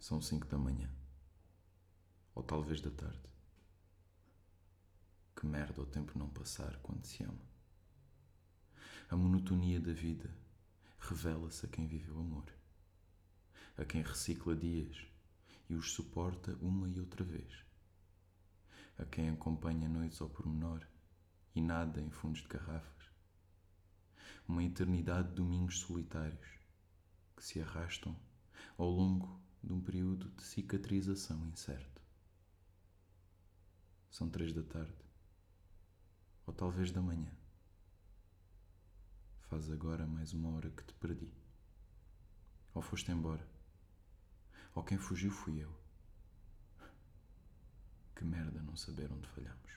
São cinco da manhã. Ou talvez da tarde. Que merda o tempo não passar quando se ama. A monotonia da vida revela-se a quem viveu amor. A quem recicla dias e os suporta uma e outra vez. A quem acompanha noites ao pormenor e nada em fundos de garrafas. Uma eternidade de domingos solitários que se arrastam ao longo de um período de cicatrização incerto. São três da tarde, ou talvez da manhã. Faz agora mais uma hora que te perdi. Ou foste embora, ou quem fugiu fui eu. Que merda não saber onde falhamos.